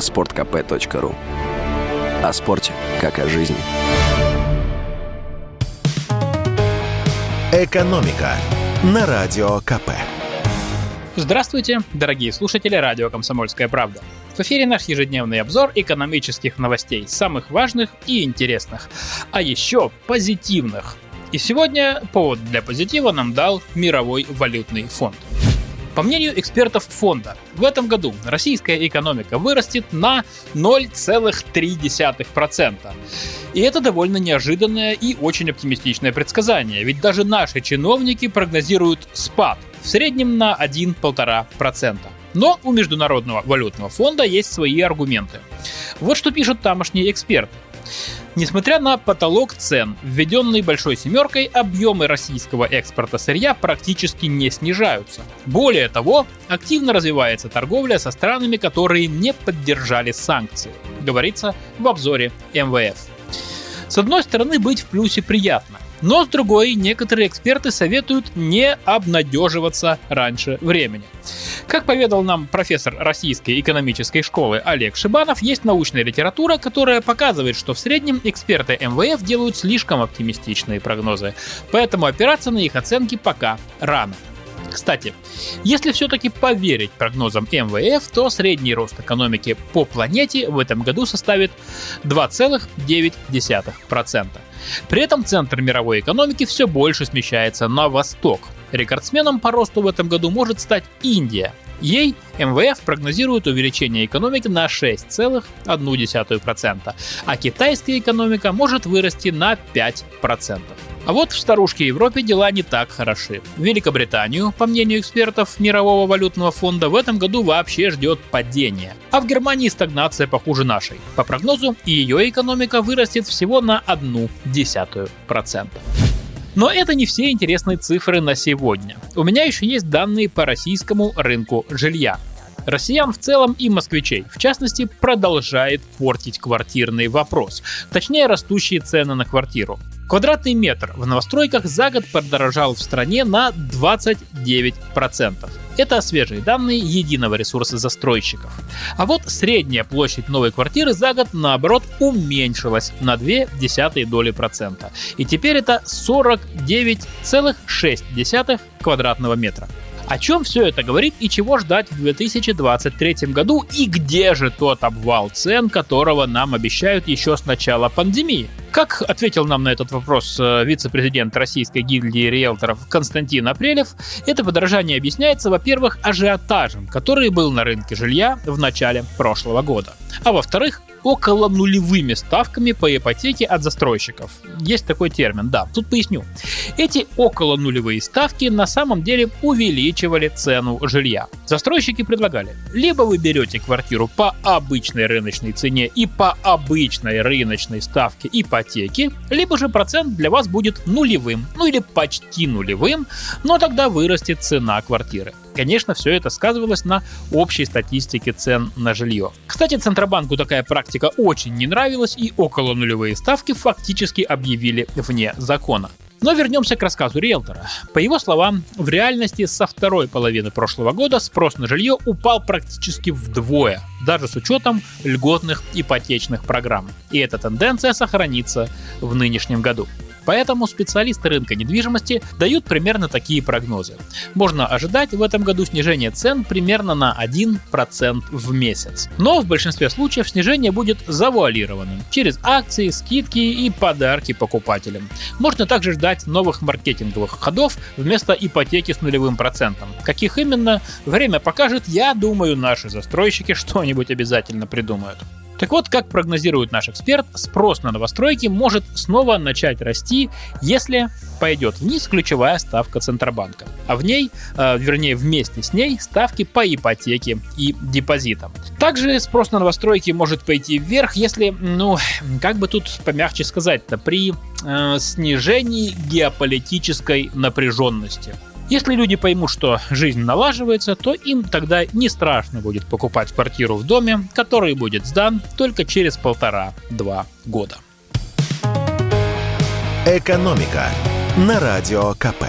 sportkp.ru О спорте, как о жизни. «Экономика» на Радио КП. Здравствуйте, дорогие слушатели радио «Комсомольская правда». В эфире наш ежедневный обзор экономических новостей, самых важных и интересных, а еще позитивных. И сегодня повод для позитива нам дал Мировой валютный фонд. По мнению экспертов фонда, в этом году российская экономика вырастет на 0,3%. И это довольно неожиданное и очень оптимистичное предсказание, ведь даже наши чиновники прогнозируют спад в среднем на 1-1,5%. Но у Международного валютного фонда есть свои аргументы. Вот что пишут тамошние эксперты. Несмотря на потолок цен, введенный Большой Семеркой, объемы российского экспорта сырья практически не снижаются. Более того, активно развивается торговля со странами, которые не поддержали санкции, говорится в обзоре МВФ. С одной стороны, быть в плюсе приятно, но с другой, некоторые эксперты советуют не обнадеживаться раньше времени. Как поведал нам профессор Российской экономической школы Олег Шибанов, есть научная литература, которая показывает, что в среднем эксперты МВФ делают слишком оптимистичные прогнозы, поэтому опираться на их оценки пока рано. Кстати, если все-таки поверить прогнозам МВФ, то средний рост экономики по планете в этом году составит 2,9%. При этом центр мировой экономики все больше смещается на восток. Рекордсменом по росту в этом году может стать Индия. Ей МВФ прогнозирует увеличение экономики на 6,1%, а китайская экономика может вырасти на 5%. А вот в старушке Европе дела не так хороши. Великобританию, по мнению экспертов Мирового валютного фонда, в этом году вообще ждет падение. А в Германии стагнация похуже нашей. По прогнозу, ее экономика вырастет всего на 0,1%. Но это не все интересные цифры на сегодня. У меня еще есть данные по российскому рынку жилья. Россиян в целом и москвичей, в частности, продолжает портить квартирный вопрос, точнее растущие цены на квартиру. Квадратный метр в новостройках за год подорожал в стране на 29%. Это свежие данные единого ресурса застройщиков. А вот средняя площадь новой квартиры за год, наоборот, уменьшилась на 0,2 доли процента. И теперь это 49,6 квадратного метра. О чем все это говорит и чего ждать в 2023 году и где же тот обвал цен, которого нам обещают еще с начала пандемии? Как ответил нам на этот вопрос э, вице-президент Российской гильдии риэлторов Константин Апрелев, это подорожание объясняется, во-первых, ажиотажем, который был на рынке жилья в начале прошлого года. А во-вторых, около нулевыми ставками по ипотеке от застройщиков. Есть такой термин, да. Тут поясню. Эти около нулевые ставки на самом деле увеличивали цену жилья. Застройщики предлагали, либо вы берете квартиру по обычной рыночной цене и по обычной рыночной ставке ипотеки, либо же процент для вас будет нулевым, ну или почти нулевым, но тогда вырастет цена квартиры. Конечно, все это сказывалось на общей статистике цен на жилье. Кстати, Центробанку такая практика очень не нравилась, и около нулевые ставки фактически объявили вне закона. Но вернемся к рассказу риэлтора. По его словам, в реальности со второй половины прошлого года спрос на жилье упал практически вдвое, даже с учетом льготных ипотечных программ. И эта тенденция сохранится в нынешнем году. Поэтому специалисты рынка недвижимости дают примерно такие прогнозы. Можно ожидать в этом году снижение цен примерно на 1% в месяц. Но в большинстве случаев снижение будет завуалированным через акции, скидки и подарки покупателям. Можно также ждать новых маркетинговых ходов вместо ипотеки с нулевым процентом. Каких именно, время покажет, я думаю, наши застройщики что-нибудь обязательно придумают. Так вот, как прогнозирует наш эксперт, спрос на новостройки может снова начать расти, если пойдет вниз ключевая ставка Центробанка. А в ней, э, вернее вместе с ней, ставки по ипотеке и депозитам. Также спрос на новостройки может пойти вверх, если, ну, как бы тут помягче сказать-то, при э, снижении геополитической напряженности. Если люди поймут, что жизнь налаживается, то им тогда не страшно будет покупать квартиру в доме, который будет сдан только через полтора-два года. Экономика на радио КП.